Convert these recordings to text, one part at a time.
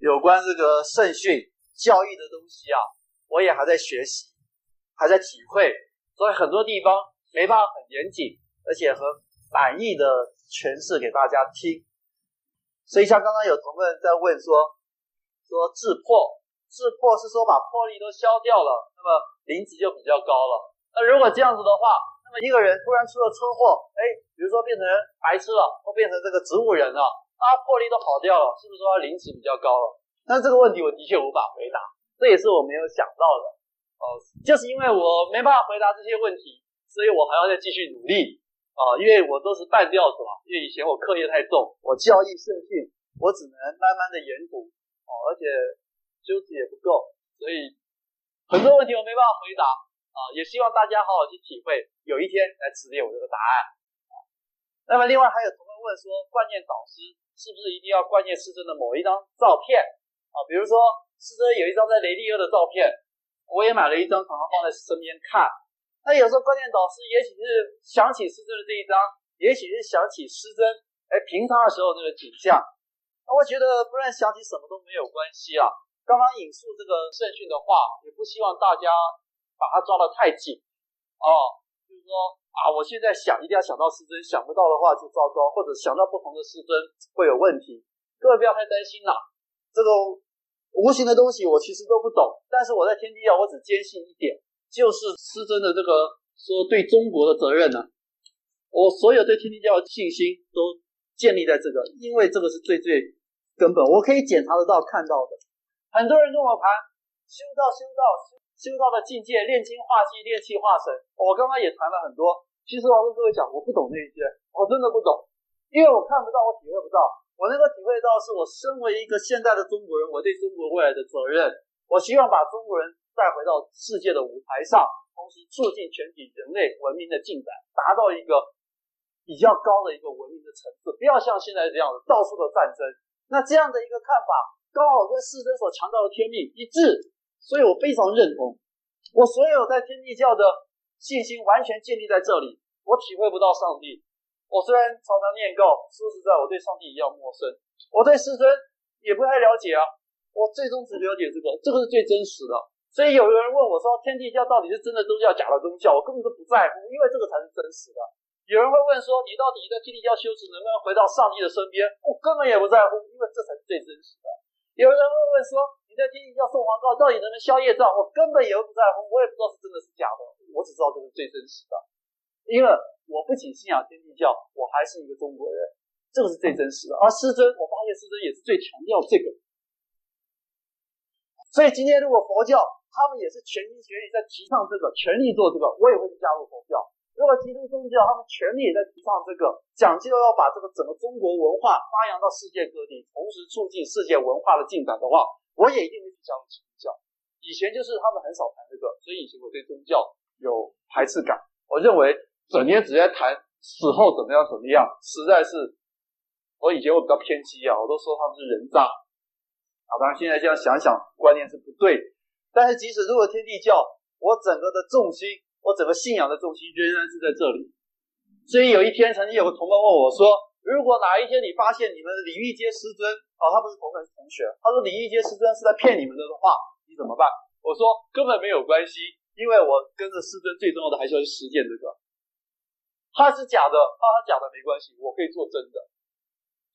有关这个圣训教义的东西啊，我也还在学习，还在体会，所以很多地方没办法很严谨，而且很满意的诠释给大家听。所以像刚刚有同学在问说，说质破，质破是说把魄力都消掉了，那么灵级就比较高了。那如果这样子的话，那么一个人突然出了车祸，哎，比如说变成白痴了，或变成这个植物人了。他魄力都跑掉了，是不是说他灵质比较高了？但这个问题我的确无法回答，这也是我没有想到的哦。就是因为我没办法回答这些问题，所以我还要再继续努力啊。因为我都是半吊子嘛，因为以前我课业太重，我教义圣训，我只能慢慢的研读哦，而且修持也不够，所以很多问题我没办法回答啊。也希望大家好好去体会，有一天来指点我这个答案啊。那么另外还有同学问说，观念导师。是不是一定要观念师尊的某一张照片啊？比如说师尊有一张在雷利欧的照片，我也买了一张，常常放在身边看。那有时候观念导师也许是想起师尊的这一张，也许是想起师尊哎平常的时候这个景象。那我觉得不然想起什么都没有关系啊。刚刚引述这个圣训的话，也不希望大家把它抓得太紧哦，说。啊，我现在想一定要想到师尊，想不到的话就糟糕，或者想到不同的师尊会有问题。各位不要太担心啦，这个无形的东西我其实都不懂，但是我在天地教我只坚信一点，就是师尊的这个说对中国的责任呢、我所有对天地教的信心都建立在这个，因为这个是最最根本，我可以检查得到看到的。很多人跟我谈修道修道修。修道的境界，炼精化气，炼气化神。我刚刚也谈了很多。其实我跟各位讲，我不懂那一些，我真的不懂，因为我看不到，我体会不到。我能够体会到，是我身为一个现代的中国人，我对中国未来的责任。我希望把中国人带回到世界的舞台上，同时促进全体人类文明的进展，达到一个比较高的一个文明的层次。不要像现在这样子，到处的战争。那这样的一个看法，刚好跟世尊所强调的天命一致。所以我非常认同，我所有在天地教的信心完全建立在这里。我体会不到上帝，我虽然常常念告，说实在，我对上帝一样陌生，我对师尊也不太了解啊。我最终只了解这个，这个是最真实的。所以有人问我说，天地教到底是真的宗教，假的宗教？我根本就不在乎，因为这个才是真实的。有人会问说，你到底在天地教修持能不能回到上帝的身边？我根本也不在乎，因为这才是最真实的。有人会问说，你在天地教送黄告，到底能不能消业障？我根本也不在乎，我也不知道是真的是假的，我只知道这是最真实的。因为我不仅信仰天地教，我还是一个中国人，这个是最真实的。而师尊，我发现师尊也是最强调这个。所以今天如果佛教他们也是全心全意在提倡这个，全力做这个，我也会去加入佛教。如果基督宗教他们全力也在提倡这个，讲究要把这个整个中国文化发扬到世界各地，同时促进世界文化的进展的话，我也一定会去加入基督教。以前就是他们很少谈这个，所以以前我对宗教有排斥感。我认为整天只在谈死后怎么样怎么样，实在是我以前我比较偏激啊，我都说他们是人渣。啊，当然现在这样想想，观念是不对。但是即使如果天地教，我整个的重心，我整个信仰的重心仍然是在这里。所以有一天，曾经有个同伴问我说。如果哪一天你发现你们的李玉阶师尊啊，他不是同门同学，他说李玉阶师尊是在骗你们的话，你怎么办？我说根本没有关系，因为我跟着师尊最重要的还是要去实践这个。他是假的，他是假的没关系，我可以做真的。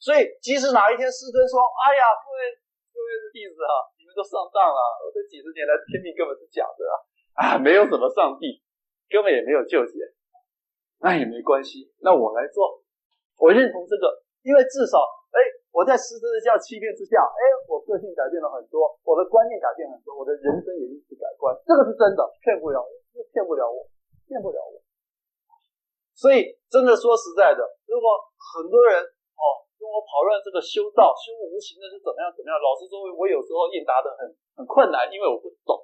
所以即使哪一天师尊说：“哎呀，各位各位的弟子啊，你们都上当了，我这几十年来天命根本是假的啊，啊，没有什么上帝，根本也没有救劫，那也没关系，那我来做。”我认同这个，因为至少，哎，我在师尊的这样欺骗之下，哎，我个性改变了很多，我的观念改变很多，我的人生也因此改观，这个是真的，骗不了我，骗不了我，骗不了我。所以，真的说实在的，如果很多人哦跟我讨论这个修道、修无形的是怎么样怎么样，老实说，我有时候应答的很很困难，因为我不懂，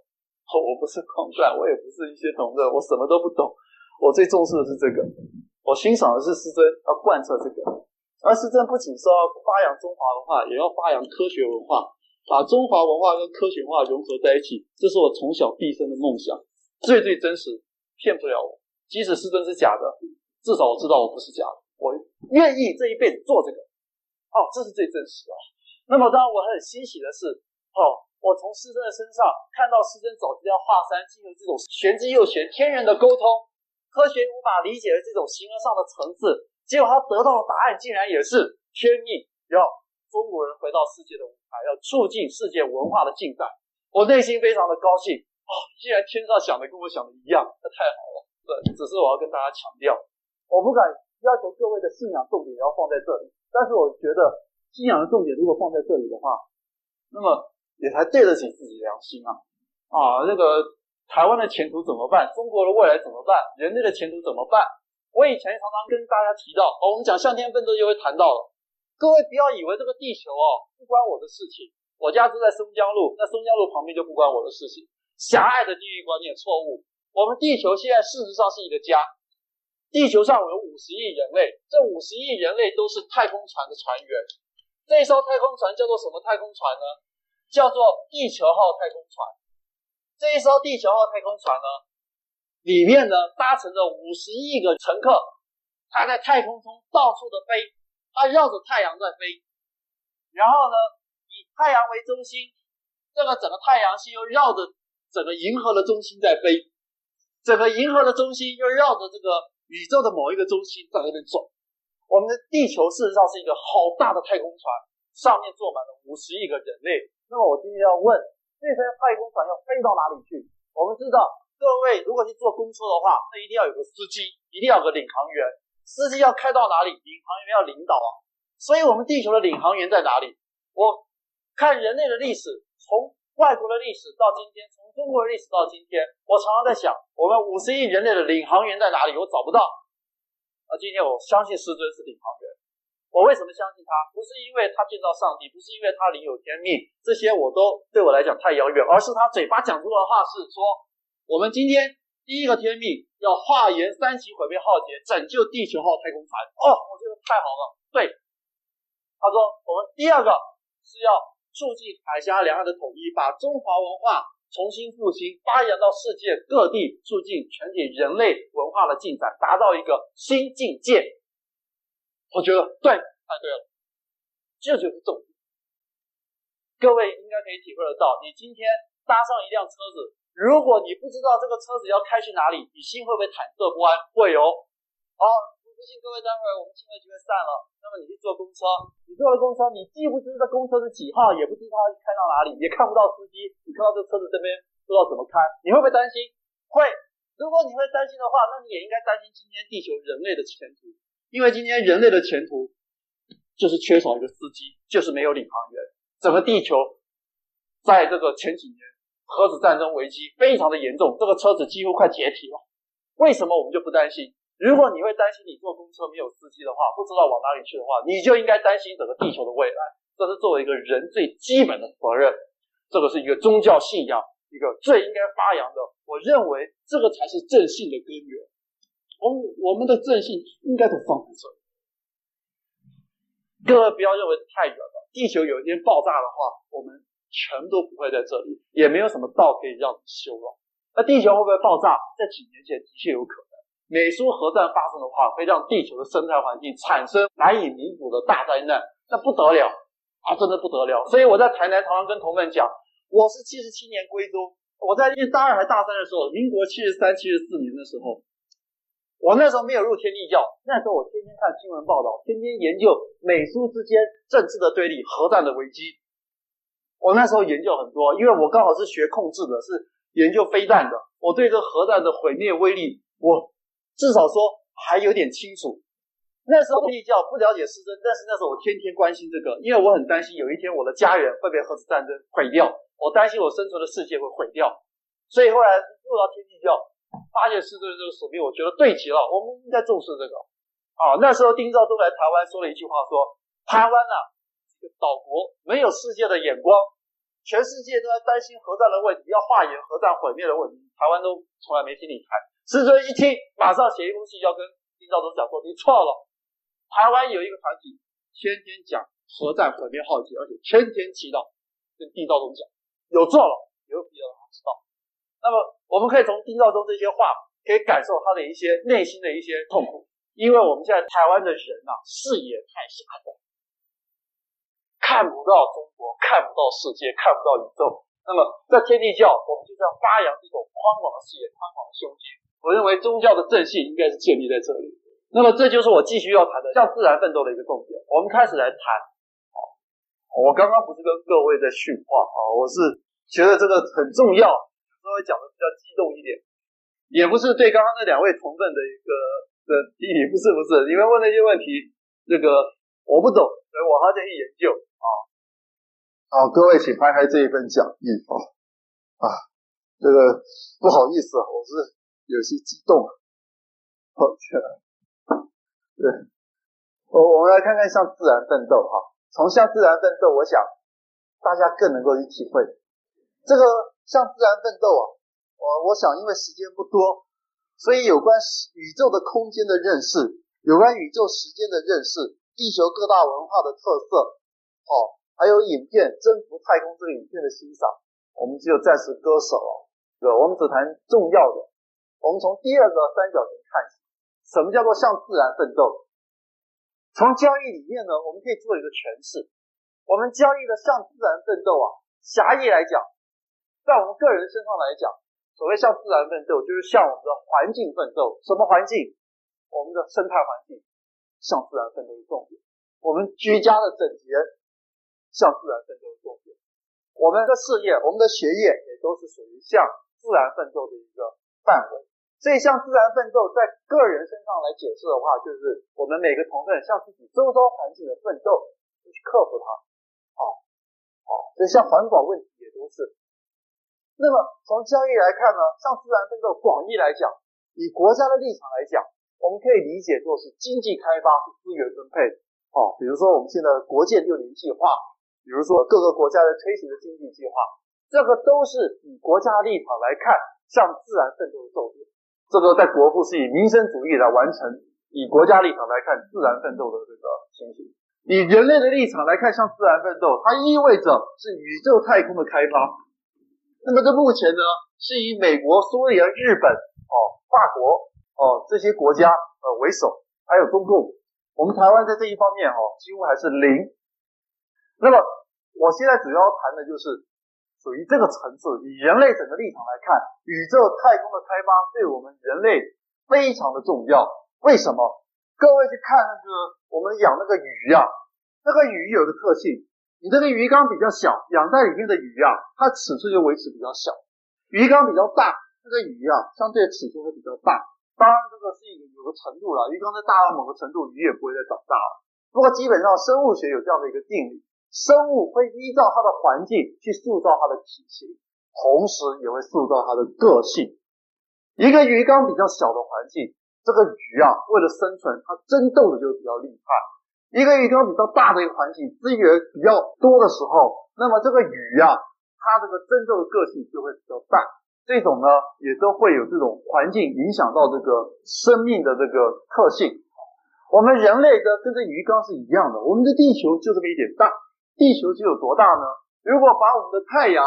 我不是狂传，我也不是一些同乐，我什么都不懂，我最重视的是这个。我欣赏的是师尊要贯彻这个，而师尊不仅是要发扬中华文化，也要发扬科学文化，把中华文化跟科学文化融合在一起，这是我从小毕生的梦想，最最真实，骗不了我。即使师尊是假的，至少我知道我不是假的，我愿意这一辈子做这个。哦，这是最真实的。那么当然我很欣喜的是，哦，我从师尊的身上看到师尊走这条华山，进入这种玄之又玄、天人的沟通，科学无法理解的这种形而上的层次，结果他得到的答案竟然也是天命，要中国人回到世界的舞台，要促进世界文化的进展。我内心非常的高兴哦，既然天上想的跟我想的一样，那太好了。对，只是我要跟大家强调，我不敢要求各位的信仰重点要放在这里，但是我觉得信仰的重点如果放在这里的话，那么也才对得起自己良心啊！啊，那个台湾的前途怎么办？中国的未来怎么办？人类的前途怎么办？我以前常常跟大家提到，哦，我们讲向天奋斗就会谈到了，各位不要以为这个地球哦不关我的事情。我家住在松江路，那松江路旁边就不关我的事情。狭隘的地域观念错误。我们地球现在事实上是一个家，地球上有五十亿人类，这五十亿人类都是太空船的船员。这艘太空船叫做什么太空船呢？叫做地球号太空船。这一艘地球号太空船呢，里面呢搭乘着五十亿个乘客，它在太空中到处的飞，它绕着太阳在飞，然后呢，以太阳为中心，这个整个太阳系又绕着整个银河的中心在飞，整个银河的中心又绕着这个宇宙的某一个中心在那边转。我们的地球事实上是一个好大的太空船，上面坐满了五十亿个人类。那么我今天要问，这艘太空船要飞到哪里去？我们知道，各位如果去坐公车的话，那一定要有个司机，一定要有个领航员。司机要开到哪里，领航员要领导啊。所以，我们地球的领航员在哪里？我。看人类的历史，从外国的历史到今天，从中国的历史到今天，我常常在想，我们五十亿人类的领航员在哪里？我找不到。而今天我相信师尊是领航员。我为什么相信他？不是因为他见到上帝，不是因为他领有天命，这些我都对我来讲太遥远，而是他嘴巴讲出的话是说，我们今天第一个天命要化盐三期毁灭浩劫，拯救地球号太空船。哦，我觉得太好了。对，他说我们第二个是要。促进海峡两岸的统一，把中华文化重新复兴，发扬到世界各地，促进全体人类文化的进展，达到一个新境界。我觉得对，太对了，这就是重点。各位应该可以体会得到，你今天搭上一辆车子，如果你不知道这个车子要开去哪里，你心会不会忐忑不安？会有。好。不信各位，待会儿我们庆会就会散了。那么你去坐公车，你坐了公车，你既不知道这公车是几号，也不知道它开到哪里，也看不到司机，你看到这车子这边不知道怎么开，你会不会担心？会。如果你会担心的话，那你也应该担心今天地球人类的前途，因为今天人类的前途就是缺少一个司机，就是没有领航员。整个地球在这个前几年核子战争危机非常的严重，这个车子几乎快解体了。为什么我们就不担心？如果你会担心你坐公车没有司机的话，不知道往哪里去的话，你就应该担心整个地球的未来。这是作为一个人最基本的责任。这个是一个宗教信仰，一个最应该发扬的。我认为这个才是正信的根源。我们我们的正信应该都放在这里。各位不要认为太远了，地球有一天爆炸的话，我们全都不会在这里，也没有什么道可以让你修了。那地球会不会爆炸？在几年前的确有可能。美苏核战发生的话，会让地球的生态环境产生难以弥补的大灾难，那不得了啊，真的不得了。所以我在台南常常跟同门讲，我是七十七年归宗，我在大二还大三的时候，民国七十三、七十四年的时候，我那时候没有入天地教，那时候我天天看新闻报道，天天研究美苏之间政治的对立、核战的危机。我那时候研究很多，因为我刚好是学控制的，是研究飞弹的，我对这核弹的毁灭威力，我。至少说还有点清楚。那时候地教不了解师尊，但是那时候我天天关心这个，因为我很担心有一天我的家园会被核子战争毁掉，我担心我生存的世界会毁掉。所以后来入到天地教，发现师尊的这个使命，我觉得对极了，我们应该重视这个。啊，那时候丁肇中来台湾说了一句话说，台湾呐，这个岛国没有世界的眼光，全世界都在担心核战的问题，要化验核战毁灭的问题，台湾都从来没听你谈。师尊一听，马上写一封信要跟丁肇中讲说：“你错了，台湾有一个团体，天天讲核战毁灭浩劫，而且天天祈祷，跟丁肇中讲，有错了，有必要让他知道。那么，我们可以从丁肇中这些话，可以感受他的一些内心的一些痛苦，因为我们现在台湾的人呐、视野太狭窄，看不到中国，看不到世界，看不到宇宙。那么在天地教，我们就是要发扬这种宽广的视野、宽广的胸襟。我认为宗教的正信应该是建立在这里。那么这就是我继续要谈的向自然奋斗的一个重点。我们开始来谈。好我刚刚不是跟各位在训话啊，我是觉得这个很重要，稍微讲的比较激动一点，也不是对刚刚那两位同奋的一个的批评，不是不是，你们问那些问题，这个我不懂，所以我还在去研究啊。好，各位请拍开这一份讲义啊啊，这个不好意思，我是有些激动，抱歉。对，我我们来看看向自然奋斗哈。从向自然奋斗，我想大家更能够去体会这个向自然奋斗啊。我我想，因为时间不多，所以有关宇宙的空间的认识，有关宇宙时间的认识，地球各大文化的特色，哦，还有影片征服太空这个影片的欣赏，我们只有暂时割舍了。对，我们只谈重要的。我们从第二个三角形看起。什么叫做向自然奋斗？从交易里面呢，我们可以做一个诠释。我们交易的向自然奋斗啊，狭义来讲，在我们个人身上来讲，所谓向自然奋斗，就是向我们的环境奋斗。什么环境？我们的生态环境，向自然奋斗的重点。我们居家的整洁，向自然奋斗的重点。我们的事业，我们的学业，也都是属于向自然奋斗的一个范围。所以，向自然奋斗，在个人身上来解释的话，就是我们每个同奋向自己周遭环境的奋斗，去克服它。好，好，所以像环保问题也都是。那么，从交易来看呢，向自然奋斗广义来讲，以国家的立场来讲，我们可以理解作是经济开发资源分配。好，比如说我们现在国建六年计划，比如说各个国家的推行的经济计划，这个都是以国家立场来看向自然奋斗的重点。这个在国父是以民生主义来完成，以国家立场来看自然奋斗的这个情形，以人类的立场来看向自然奋斗，它意味着是宇宙太空的开发。那么这目前呢，是以美国、苏联、日本、哦法国、哦这些国家呃为首，还有中共，我们台湾在这一方面哦几乎还是零。那么我现在主要谈的就是。属于这个层次，以人类整个立场来看，宇宙太空的开发对我们人类非常的重要。为什么？各位去看那个我们养那个鱼啊，那个鱼有个特性，你这个鱼缸比较小，养在里面的鱼啊，它尺寸就维持比较小；鱼缸比较大，这个鱼啊，相对尺寸会比较大。当然，这个是有个程度了，鱼缸再大到某个程度，鱼也不会再长大了。不过基本上生物学有这样的一个定理。生物会依照它的环境去塑造它的体型，同时也会塑造它的个性。一个鱼缸比较小的环境，这个鱼啊，为了生存，它争斗的就比较厉害；一个鱼缸比较大的一个环境，资源比较多的时候，那么这个鱼啊，它这个真正的个性就会比较大。这种呢，也都会有这种环境影响到这个生命的这个特性。我们人类的跟这鱼缸是一样的，我们的地球就这么一点大。地球就有多大呢？如果把我们的太阳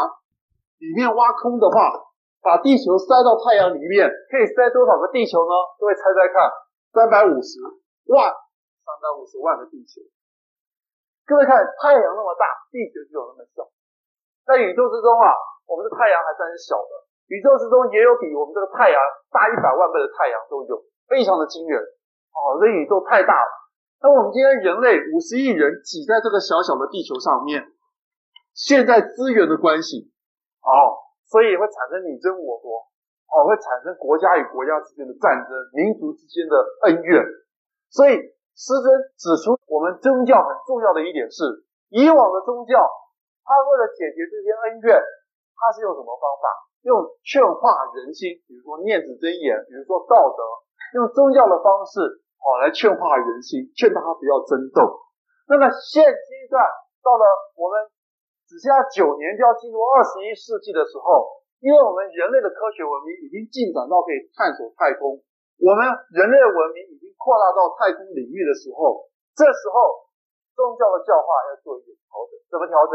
里面挖空的话，把地球塞到太阳里面，可以塞多少个地球呢？各位猜猜看，三百五十万，三百五十万个地球。各位看，太阳那么大，地球就有那么小。在宇宙之中啊，我们的太阳还算是小的，宇宙之中也有比我们这个太阳大一百万倍的太阳都有，非常的惊人。哦，这宇宙太大了。那我们今天人类五十亿人挤在这个小小的地球上面，现在资源的关系，哦，所以会产生你争我夺，哦，会产生国家与国家之间的战争，民族之间的恩怨。所以师尊指出，我们宗教很重要的一点是，以往的宗教，它为了解决这些恩怨，它是用什么方法？用劝化人心，比如说念子真言，比如说道德，用宗教的方式。好，来劝化人心，劝大家不要争斗。那么现阶段到了我们只剩下九年就要进入二十一世纪的时候，因为我们人类的科学文明已经进展到可以探索太空，我们人类的文明已经扩大到太空领域的时候，这时候宗教的教化要做一点调整。怎么调整？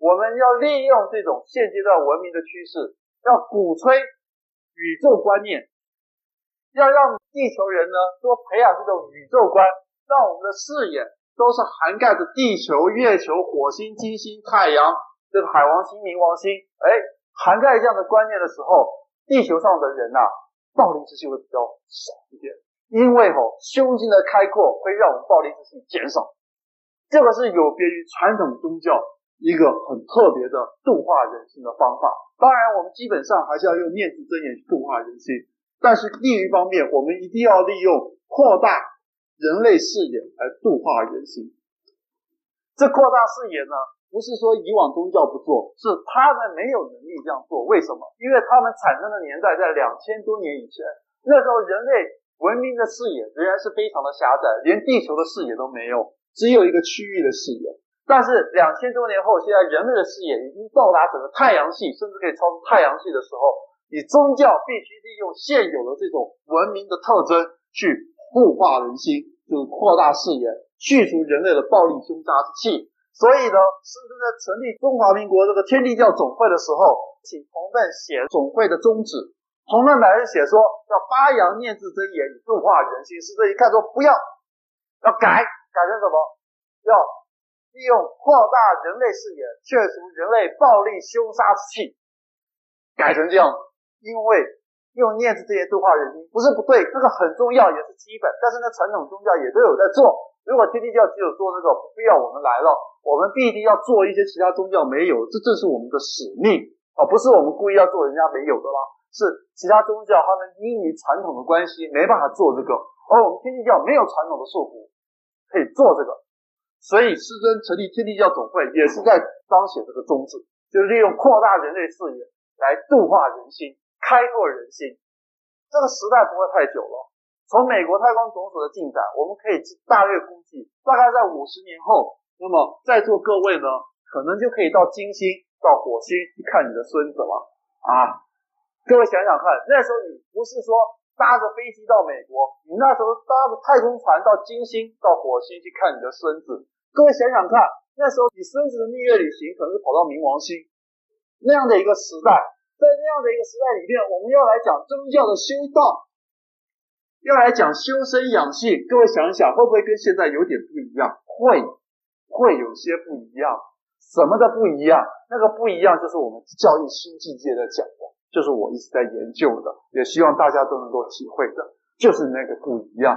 我们要利用这种现阶段文明的趋势，要鼓吹宇宙观念。要让地球人呢多培养这种宇宙观，让我们的视野都是涵盖着地球、月球、火星、金星、太阳这个海王星、冥王星，哎，涵盖这样的观念的时候，地球上的人呐、暴力之气会比较少一点，因为吼、哦、胸襟的开阔会让我们暴力之心减少，这个是有别于传统宗教一个很特别的度化人心的方法。当然，我们基本上还是要用念字真言去度化人心，但是另一方面，我们一定要利用扩大。人类视野来度化人心，这扩大视野呢，不是说以往宗教不做，是他们没有能力这样做。为什么？因为他们产生的年代在两千多年以前，那时候人类文明的视野仍然是非常的狭窄，连地球的视野都没有，只有一个区域的视野。但是两千多年后，现在人类的视野已经到达整个太阳系，甚至可以超出太阳系的时候，你宗教必须利用现有的这种文明的特征去。固化人心，就是扩大视野，去除人类的暴力凶杀之气。所以呢，师尊在成立中华民国这个天地教总会的时候，请同奋写总会的宗旨。同奋乃是写说要发扬念字真言，以度化人心。师尊一看说不要，要改，改成什么？要利用扩大人类视野，去除人类暴力凶杀之气，改成这样，因为。用念字这些度化人心不是不对，这个很重要，也是基本。但是呢，传统宗教也都有在做。如果天地教只有做这个，不必要我们来了，我们必定要做一些其他宗教没有，这正是我们的使命啊！不是我们故意要做人家没有的啦，是其他宗教他们因于传统的关系没办法做这个，而我们天地教没有传统的束缚，可以做这个。所以师尊成立天地教总会也是在彰显这个宗旨，就是利用扩大人类视野来度化人心。开拓人心，这个时代不会太久了。从美国太空总署的进展，我们可以大略估计，大概在五十年后，那么在座各位呢，可能就可以到金星、到火星去看你的孙子了啊！各位想想看，那时候你不是说搭着飞机到美国，你那时候搭着太空船到金星、到火星去看你的孙子。各位想想看，那时候你孙子的蜜月旅行可能是跑到冥王星那样的一个时代。在那样的一个时代里面，我们要来讲宗教的修道，要来讲修身养性。各位想想，会不会跟现在有点不一样？会，会有些不一样。什么的不一样？那个不一样就是我们教育新境界的讲，就是我一直在研究的，也希望大家都能够体会的，就是那个不一样。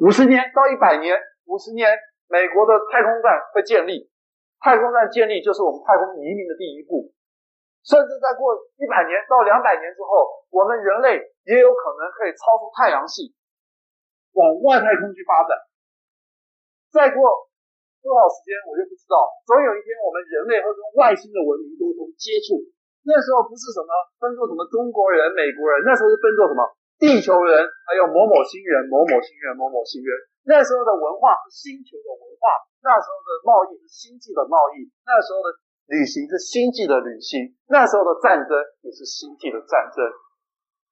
五十年到一百年，五十年，美国的太空站会建立，太空站建立就是我们太空移民的第一步。甚至再过一百年到两百年之后，我们人类也有可能可以超出太阳系，往外太空去发展。再过多少时间我就不知道，总有一天我们人类会跟外星的文明沟通接触。那时候不是什么分作什么中国人、美国人，那时候是分作什么地球人，还有某某星人、某某星人、某某星人。那时候的文化是星球的文化，那时候的贸易是星际的贸易，那时候的。旅行是星际的旅行，那时候的战争也是星际的战争。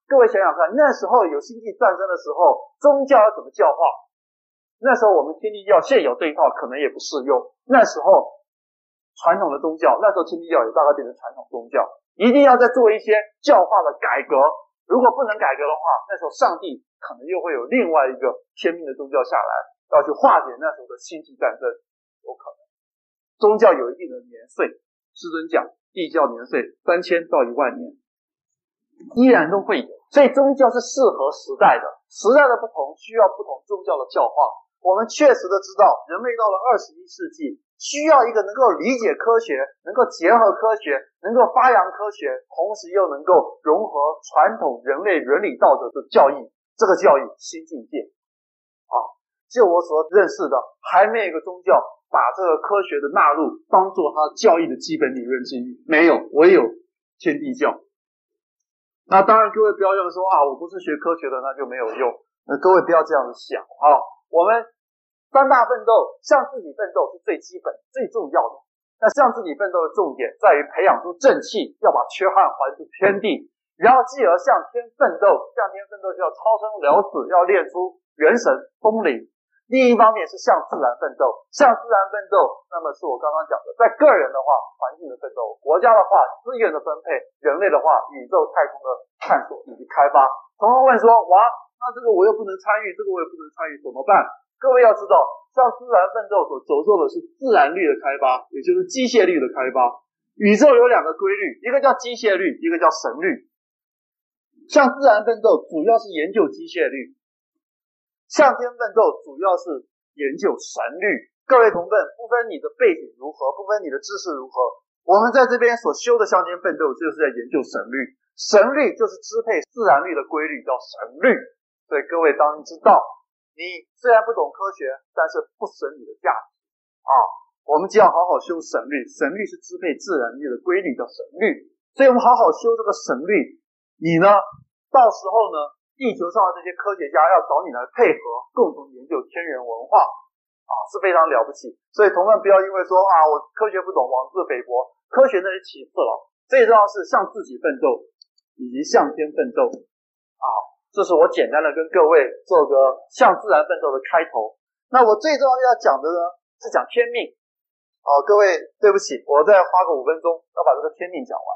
各位想想看，那时候有星际战争的时候，宗教要怎么教化？那时候我们天地教现有这一套可能也不适用。那时候传统的宗教，那时候天地教也大概变成传统宗教，一定要再做一些教化的改革。如果不能改革的话，那时候上帝可能又会有另外一个天命的宗教下来，要去化解那时候的星际战争，有可能。宗教有一定的年岁，师尊讲，地教年岁三千到一万年，依然都会有。所以宗教是适合时代的，时代的不同需要不同宗教的教化。我们确实的知道，人类到了二十一世纪，需要一个能够理解科学、能够结合科学、能够发扬科学，同时又能够融合传统人类伦理道德的教义。这个教义新境界啊，就我所认识的，还没有一个宗教。把这个科学的纳入当做他教义的基本理论之一，没有，唯有天地教。那当然，各位不要用说啊，我不是学科学的，那就没有用。那各位不要这样子想啊。我们三大奋斗，向自己奋斗是最基本、最重要的。那向自己奋斗的重点在于培养出正气，要把缺憾还出天地，然后继而向天奋斗，向天奋斗就要超生了死，要练出元神通灵。另一方面是向自然奋斗，向自然奋斗，那么是我刚刚讲的，在个人的话，环境的奋斗；国家的话，资源的分配；人类的话，宇宙太空的探索以及开发。同学问说：哇，那这个我又不能参与，这个我也不能参与，怎么办？各位要知道，向自然奋斗所着重的是自然律的开发，也就是机械律的开发。宇宙有两个规律，一个叫机械律，一个叫神律。向自然奋斗主要是研究机械律，向天奋斗主要是研究神律。各位同奋，不分你的背景如何，不分你的知识如何，我们在这边所修的向天奋斗，就是在研究神律。神律就是支配自然律的规律，叫神律。所以各位当然知道，你虽然不懂科学，但是不损你的价值啊。我们就要好好修神律，神律是支配自然律的规律，叫神律。所以我们好好修这个神律。你呢，到时候呢，地球上的这些科学家要找你来配合，共同研究天人文化啊，是非常了不起。所以同奋不要因为说啊，我科学不懂，妄自菲薄。科学那是其次了，最重要是向自己奋斗。以及向天奋斗，好，这是我简单的跟各位做个向自然奋斗的开头。那我最重要要讲的呢，是讲天命。好，各位对不起，我再花个五分钟要把这个天命讲完。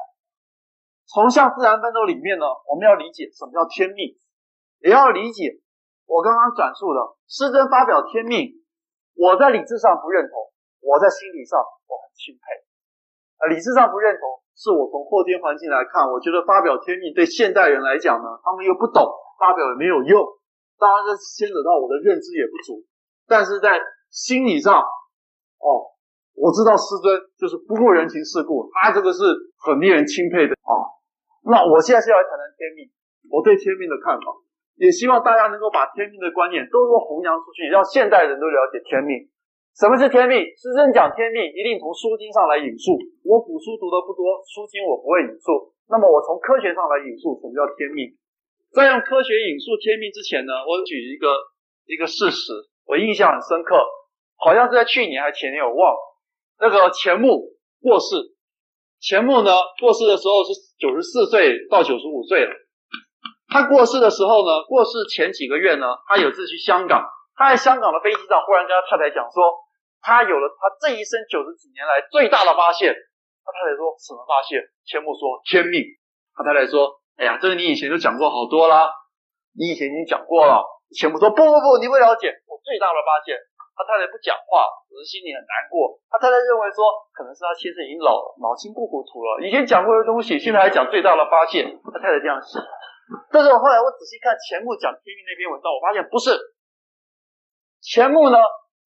从向自然奋斗里面呢，我们要理解什么叫天命，也要理解我刚刚转述的师尊发表天命，我在理智上不认同，我在心理上我很钦佩。啊，理智上不认同。是我从后天环境来看，我觉得发表天命对现代人来讲呢，他们又不懂，发表也没有用。当然这牵扯到我的认知也不足，但是在心理上，哦，我知道师尊就是不顾人情世故，他、这个是很令人钦佩的啊。那我现在是要来谈谈天命，我对天命的看法，也希望大家能够把天命的观念都能弘扬出去，让现代人都了解天命。什么是天命？师尊讲天命，一定从书经上来引述。我古书读得不多，书经我不会引述。那么我从科学上来引述，什么叫天命？在用科学引述天命之前呢，我举一个一个事实，我印象很深刻，好像是在去年还是前年，我忘了。那个钱穆过世，钱穆呢过世的时候是九十四岁到九十五岁了。他过世的时候呢，过世前几个月呢，他有次去香港，他在香港的飞机上忽然跟他太太讲说。他有了他这一生九十几年来最大的发现。他太太说什么发现？钱穆说天命。他太太说：“哎呀，这个你以前就讲过好多啦，你以前已经讲过了。”钱穆说：“不不不，你不了解我最大的发现。”他太太不讲话，只是心里很难过。他太太认为说，可能是他先生已经老了，脑筋不糊涂了。以前讲过的东西，现在还讲最大的发现。他太太这样想。但是我后来我仔细看钱穆讲天命那篇文章，我发现不是钱穆呢。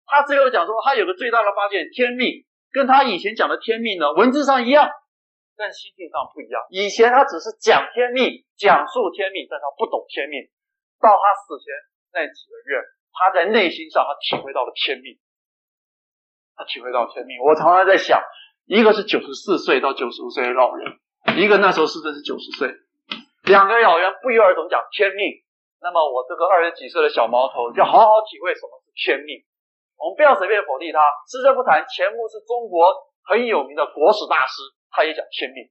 他最后讲说，他有个最大的发现，天命跟他以前讲的天命呢，文字上一样，但心境上不一样。以前他只是讲天命，讲述天命，但他不懂天命。到他死前那几个月，他在内心上他体会到了天命，他体会到天命。我常常在想，一个是九十四岁到九十五岁的老人，一个那时候是真是九十岁，两个老人不约而同讲天命。那么我这个二十几岁的小毛头，就好好体会什么是天命。我们不要随便否定他。师尊不谈，钱穆是中国很有名的国史大师，他也讲天命。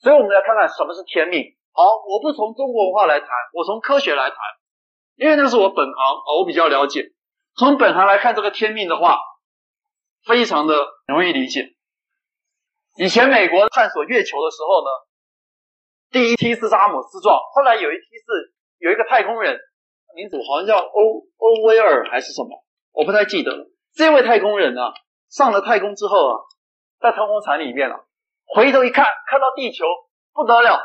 所以，我们来看看什么是天命。好，我不从中国文化来谈，我从科学来谈，因为那是我本行，我比较了解。从本行来看这个天命的话，非常的容易理解。以前美国探索月球的时候呢，第一梯是阿姆斯壮，后来有一梯是有一个太空人，名字好像叫欧欧威尔还是什么。我不太记得了。这位太空人啊，上了太空之后啊，在太空舱里面啊，回头一看，看到地球不得了，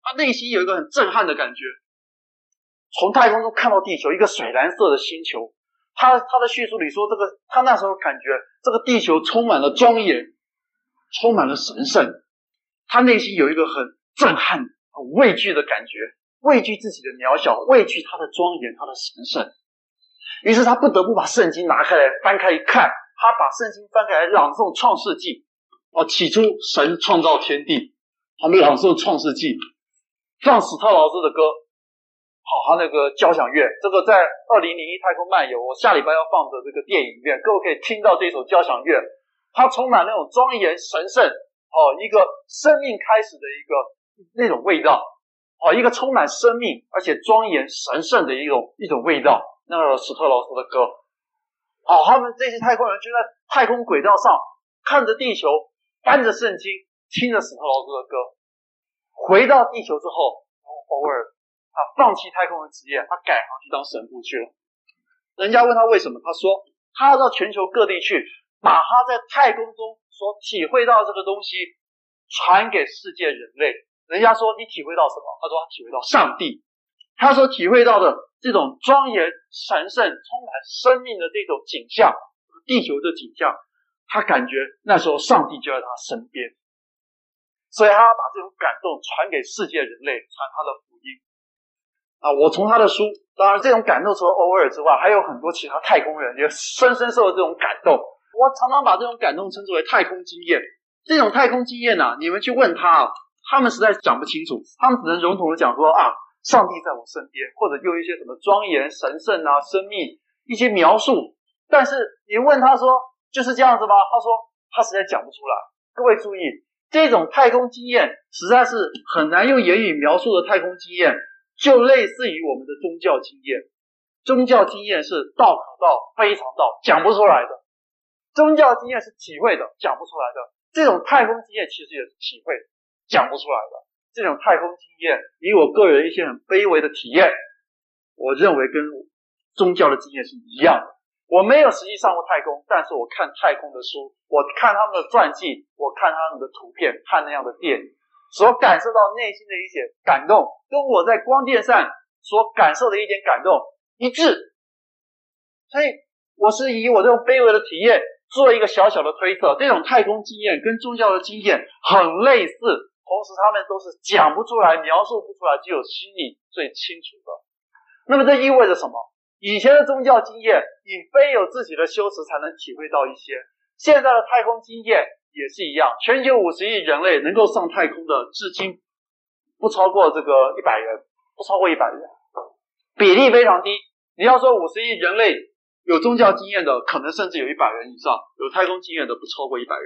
他内心有一个很震撼的感觉。从太空中看到地球，一个水蓝色的星球，他他的叙述里说，这个他那时候感觉这个地球充满了庄严，充满了神圣，他内心有一个很震撼、很畏惧的感觉，畏惧自己的渺小，畏惧他的庄严，他的神圣。于是他不得不把圣经拿开来翻开一看，他把圣经翻开来朗诵《创世纪》。哦，起初神创造天地，他们朗诵《创世纪》，放史特劳斯的歌，好，他那个交响乐，这个在二零零一太空漫游，我下礼拜要放的这个电影里面，各位可以听到这首交响乐，它充满那种庄严神圣，哦，一个生命开始的一个那种味道，哦，一个充满生命而且庄严神圣的一种一种味道。那个史特劳斯的歌，哦，他们这些太空人就在太空轨道上看着地球，翻着圣经，听着史特劳斯的歌。回到地球之后，偶尔他放弃太空的职业，他改行去当神父去了。人家问他为什么，他说他要到全球各地去，把他在太空中所体会到这个东西传给世界人类。人家说你体会到什么？他说他体会到上帝。他所体会到的这种庄严、神圣、充满生命的这种景象，地球的景象，他感觉那时候上帝就在他身边，所以他要把这种感动传给世界人类，传他的福音。啊，我从他的书，当然这种感动除了欧尔之外，还有很多其他太空人也深深受了这种感动。我常常把这种感动称之为太空经验。这种太空经验呢、啊，你们去问他，他们实在讲不清楚，他们只能笼统的讲说啊。上帝在我身边，或者用一些什么庄严、神圣啊、生命一些描述，但是你问他说就是这样子吗？他说他实在讲不出来。各位注意，这种太空经验实在是很难用言语描述的太空经验，就类似于我们的宗教经验。宗教经验是道可道非常道，讲不出来的；宗教经验是体会的，讲不出来的。这种太空经验其实也是体会，讲不出来的。这种太空经验，以我个人一些很卑微的体验，我认为跟宗教的经验是一样的。我没有实际上过太空，但是我看太空的书，我看他们的传记，我看他们的图片，看那样的电影，所感受到内心的一些感动，跟我在光电上所感受的一点感动一致。所以，我是以我这种卑微的体验做一个小小的推测，这种太空经验跟宗教的经验很类似。同时，他们都是讲不出来、描述不出来，只有心里最清楚的。那么，这意味着什么？以前的宗教经验，你非有自己的修持才能体会到一些；现在的太空经验也是一样。全球五十亿人类能够上太空的，至今不超过这个一百人，不超过一百人，比例非常低。你要说五十亿人类有宗教经验的，可能甚至有一百人以上；有太空经验的，不超过一百人。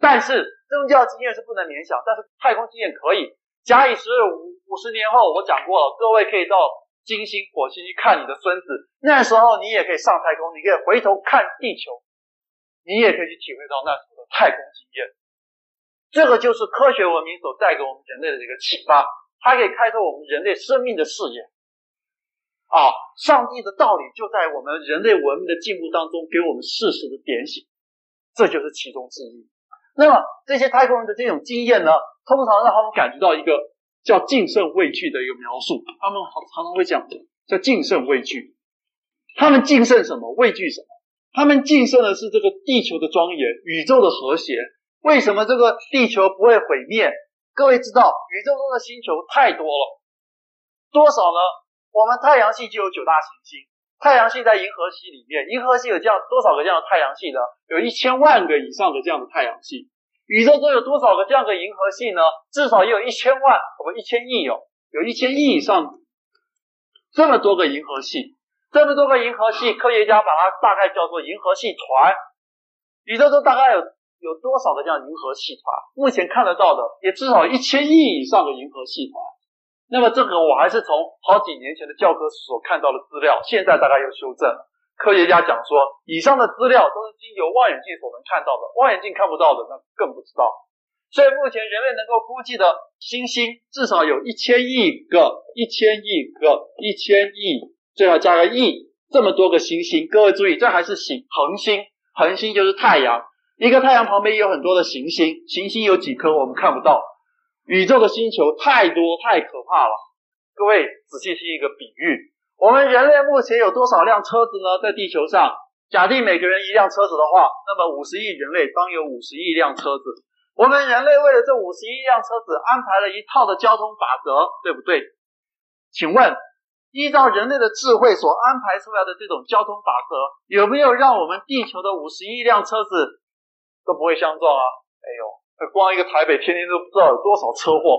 但是宗教经验是不能联想，但是太空经验可以。假以时日五五十年后，我讲过了，各位可以到金星、火星去看你的孙子，那时候你也可以上太空，你可以回头看地球，你也可以去体会到那时候的太空经验。这个就是科学文明所带给我们人类的一个启发，它可以开拓我们人类生命的视野。啊，上帝的道理就在我们人类文明的进步当中，给我们适时的点醒，这就是其中之一。那么这些太空人的这种经验呢，通常让他们感觉到一个叫敬慎畏惧的一个描述。他们好常常会讲叫敬慎畏惧。他们敬慎什么？畏惧什么？他们敬慎的是这个地球的庄严、宇宙的和谐。为什么这个地球不会毁灭？各位知道，宇宙中的星球太多了，多少呢？我们太阳系就有九大行星。太阳系在银河系里面，银河系有这样多少个这样的太阳系呢？有一千万个以上的这样的太阳系。宇宙中有多少个这样的银河系呢？至少也有一千万，我们一千亿有，有一千亿以上这么多个银河系，这么多个银河系，科学家把它大概叫做银河系团。宇宙中大概有有多少个这样银河系团？目前看得到的也至少一千亿以上的银河系团。那么这个我还是从好几年前的教科书所看到的资料，现在大概又修正了。科学家讲说，以上的资料都是经由望远镜所能看到的，望远镜看不到的那更不知道。所以目前人类能够估计的星星至少有一千亿个，一千亿个，一千亿，最好加个亿，这么多个星星。各位注意，这还是星恒星，恒星就是太阳，一个太阳旁边有很多的行星，行星有几颗我们看不到。宇宙的星球太多太可怕了，各位仔细听一个比喻，我们人类目前有多少辆车子呢？在地球上，假定每个人一辆车子的话，那么五十亿人类当有五十亿辆车子。我们人类为了这五十亿辆车子安排了一套的交通法则，对不对？请问，依照人类的智慧所安排出来的这种交通法则，有没有让我们地球的五十亿辆车子都不会相撞啊？哎呦！光一个台北，天天都不知道有多少车祸。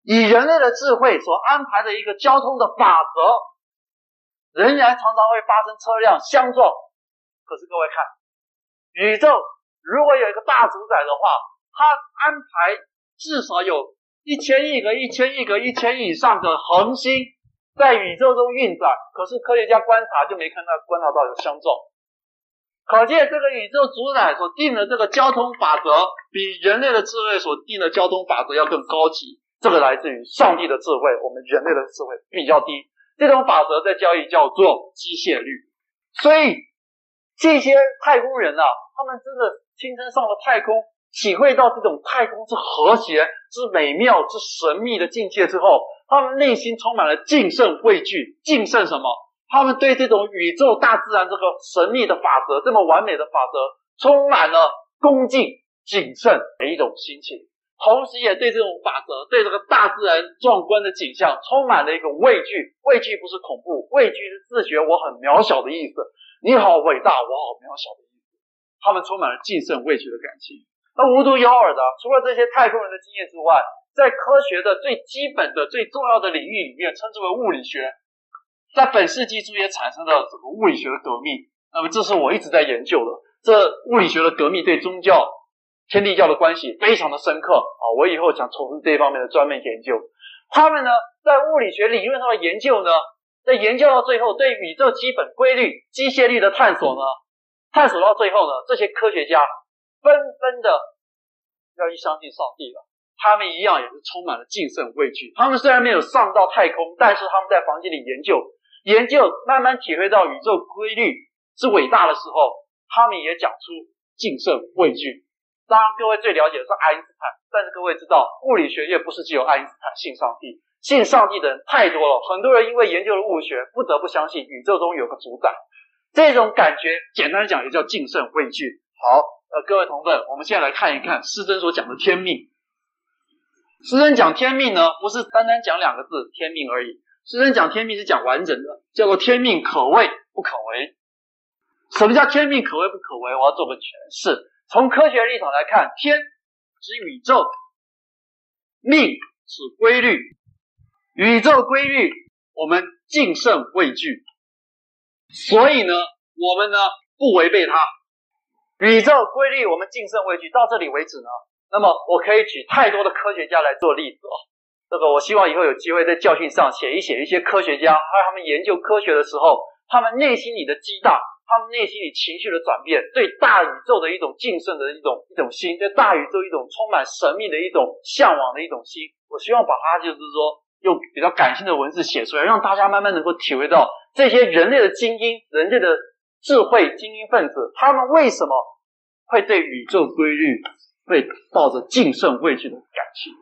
以人类的智慧所安排的一个交通的法则，仍然常常会发生车辆相撞。可是各位看，宇宙如果有一个大主宰的话，他安排至少有一千亿个、一千亿个、一千亿以上的恒星在宇宙中运转，可是科学家观察就没看到观察到有相撞。可见这个宇宙主宰所定的这个交通法则，比人类的智慧所定的交通法则要更高级。这个来自于上帝的智慧，我们人类的智慧比较低。这种法则在交易叫做机械律。所以这些太空人啊，他们真的亲身上了太空，体会到这种太空之和谐、之美妙、之神秘的境界之后，他们内心充满了敬慎畏惧。敬慎什么？他们对这种宇宙大自然这个神秘的法则、这么完美的法则，充满了恭敬、谨慎的一种心情。同时，也对这种法则、对这个大自然壮观的景象，充满了一个畏惧。畏惧不是恐怖，畏惧是自觉我很渺小的意思。你好伟大，我好渺小的意思。他们充满了敬慎畏惧的感情。那无独有偶的，除了这些太空人的经验之外，在科学的最基本的、最重要的领域里面，称之为物理学，在本世纪初也产生了这个物理学的革命。那么，这是我一直在研究的。这物理学的革命对宗教。天地教的关系非常的深刻啊！我以后想从事这一方面的专门研究。他们呢，在物理学理论上的研究呢，在研究到最后，对宇宙基本规律、机械律的探索呢，探索到最后呢，这些科学家纷纷的要去相信上帝了。他们一样也是充满了敬慎畏惧。他们虽然没有上到太空，但是他们在房间里研究，研究慢慢体会到宇宙规律之伟大的时候，他们也讲出敬慎畏惧。当然，各位最了解的是爱因斯坦，但是各位知道，物理学界不是只有爱因斯坦信上帝，信上帝的人太多了。很多人因为研究了物学，不得不相信宇宙中有个主宰。这种感觉，简单讲也叫敬慎畏惧。好，呃，各位同奋，我们现在来看一看师尊所讲的天命。师尊讲天命呢，不是单单讲两个字天命而已。师尊讲天命是讲完整的，叫做天命可畏不可为。什么叫天命可畏不可为？我要做个诠释。从科学立场来看，天指宇宙，命指规律，宇宙规律我们敬慎畏惧，所以呢，我们呢不违背它。宇宙规律我们敬慎畏惧，到这里为止呢，那么我可以举太多的科学家来做例子哦。这个我希望以后有机会在教训上写一写一些科学家，还有他们研究科学的时候，他们内心里的激荡。他们内心里情绪的转变，对大宇宙的一种敬慎的一种一种心，对大宇宙一种充满神秘的一种向往的一种心。我希望把它就是说用比较感性的文字写出来，让大家慢慢能够体会到这些人类的精英、人类的智慧精英分子，他们为什么会对宇宙规律会抱着敬慎畏惧的感情。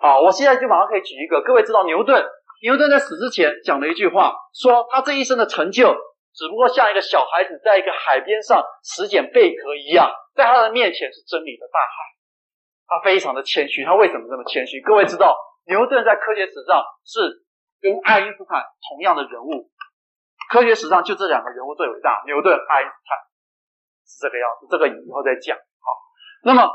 好，我现在就马上可以举一个，各位知道牛顿，牛顿在死之前讲了一句话，说他这一生的成就。只不过像一个小孩子在一个海边上拾捡贝壳一样，在他的面前是真理的大海。他非常的谦虚，他为什么这么谦虚？各位知道，牛顿在科学史上是跟爱因斯坦同样的人物，科学史上就这两个人物最伟大，牛顿、爱因斯坦是这个样子。这个以后再讲。好，那么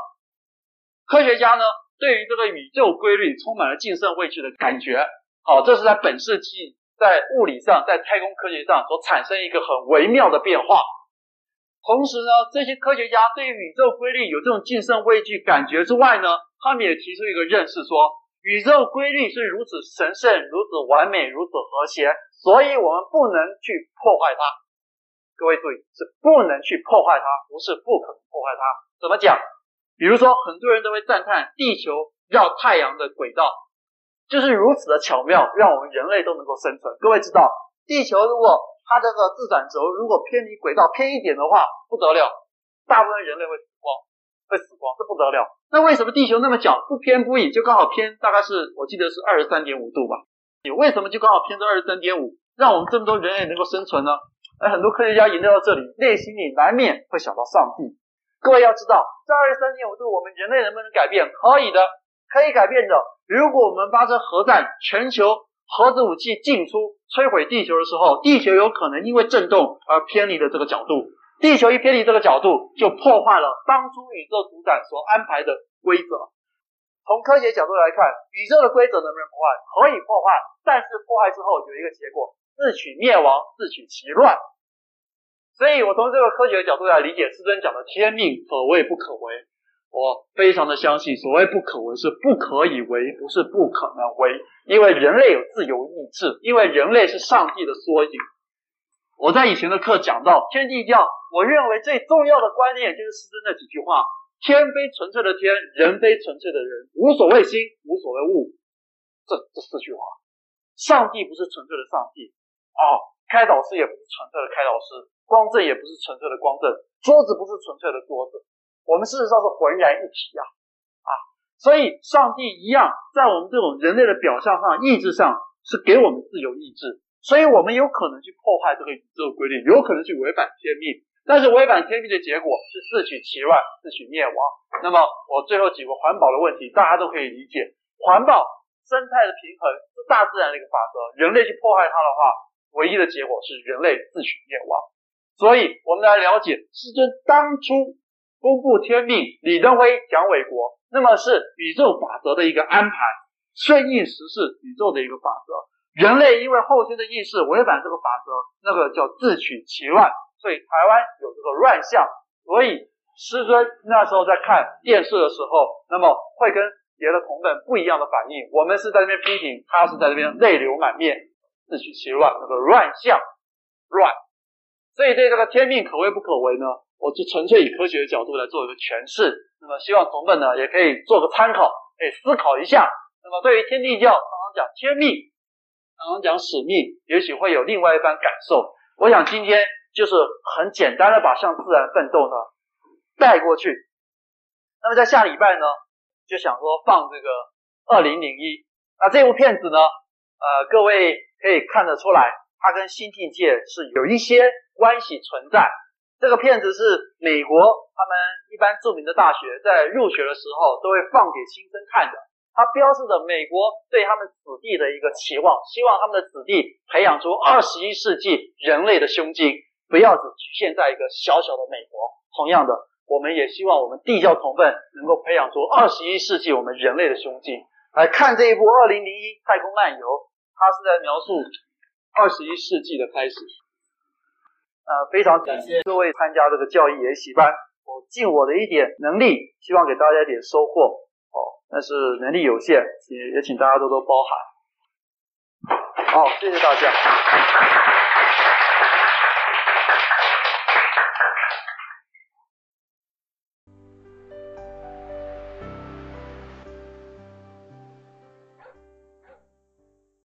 科学家呢，对于这个宇宙规律充满了敬慎畏惧的感觉。好，这是在本世纪。在物理上，在太空科学上所产生一个很微妙的变化。同时呢，这些科学家对于宇宙规律有这种敬慎畏惧感觉之外呢，他们也提出一个认识说，说宇宙规律是如此神圣、如此完美、如此和谐，所以我们不能去破坏它。各位注意，是不能去破坏它，不是不可能破坏它。怎么讲？比如说，很多人都会赞叹地球绕太阳的轨道。就是如此的巧妙，让我们人类都能够生存。各位知道，地球如果它这个自转轴如果偏离轨道偏一点的话，不得了，大部分人类会死光，会死光，这不得了。那为什么地球那么小，不偏不倚，就刚好偏，大概是我记得是二十三点五度吧？你为什么就刚好偏到二十三点五，让我们这么多人类能够生存呢？而很多科学家研究到这里，内心里难免会想到上帝。各位要知道，这二十三点五度，我们人类能不能改变？可以的，可以改变的。如果我们发生核战，全球核子武器进出，摧毁地球的时候，地球有可能因为震动而偏离了这个角度。地球一偏离这个角度，就破坏了当初宇宙主宰所安排的规则。从科学角度来看，宇宙的规则能不能破坏？可以破坏，但是破坏之后有一个结果：自取灭亡，自取其乱。所以我从这个科学的角度来理解师尊讲的“天命可畏不可违”。我非常的相信，所谓不可为是不可以为，不是不可能为。因为人类有自由意志，因为人类是上帝的缩影。我在以前的课讲到天地教，我认为最重要的观念就是师尊那几句话：天非纯粹的天，人非纯粹的人，无所谓心，无所谓物。这这四句话，上帝不是纯粹的上帝，哦，开导师也不是纯粹的开导师，光正也不是纯粹的光正，桌子不是纯粹的桌子，我们事实上是浑然一体呀，啊，所以上帝一样在我们这种人类的表象上、意志上是给我们自由意志，所以我们有可能去破坏这个宇宙规律，有可能去违反天命。但是违反天命的结果是自取其乱，自取灭亡。那么我最后几个环保的问题，大家都可以理解。环保生态的平衡是大自然的一个法则，人类去破坏它的话，唯一的结果是人类自取灭亡。所以，我们来了解师尊当初公布天命，李登辉蒋纬国，那么是宇宙法则的一个安排，顺应时势宇宙的一个法则。人类因为后天的意识违反这个法则，那个叫自取其乱。所以台湾有这个乱象，所以师尊那时候在看电视的时候，那么会跟别的同伴不一样的反应。我们是在这边批评，他是在这边泪流满面，自取其乱，那个乱象乱。所以对这个天命可为不可为呢？我就纯粹以科学的角度来做一个诠释。那么希望同伴呢也可以做个参考，可以思考一下。那么对于天地教常常讲天命，常常讲使命，也许会有另外一番感受。我想今天。就是很简单的把向自然奋斗呢带过去。那么在下礼拜呢，就想说放这个二零零一。那这部片子呢，呃，各位可以看得出来，它跟新境界是有一些关系存在。这个片子是美国他们一般著名的大学在入学的时候都会放给新生看的。它标示着美国对他们子弟的一个期望，希望他们的子弟培养出二十一世纪人类的胸襟。不要只局限在一个小小的美国。同样的，我们也希望我们地教同奋能够培养出二十一世纪我们人类的胸襟。来看这一部《二零零一太空漫游》，它是在描述二十一世纪的开始。呃，非常感谢各位参加这个教育研习班，我尽我的一点能力，希望给大家一点收获。哦，但是能力有限，也也请大家多多包涵。好，谢谢大家。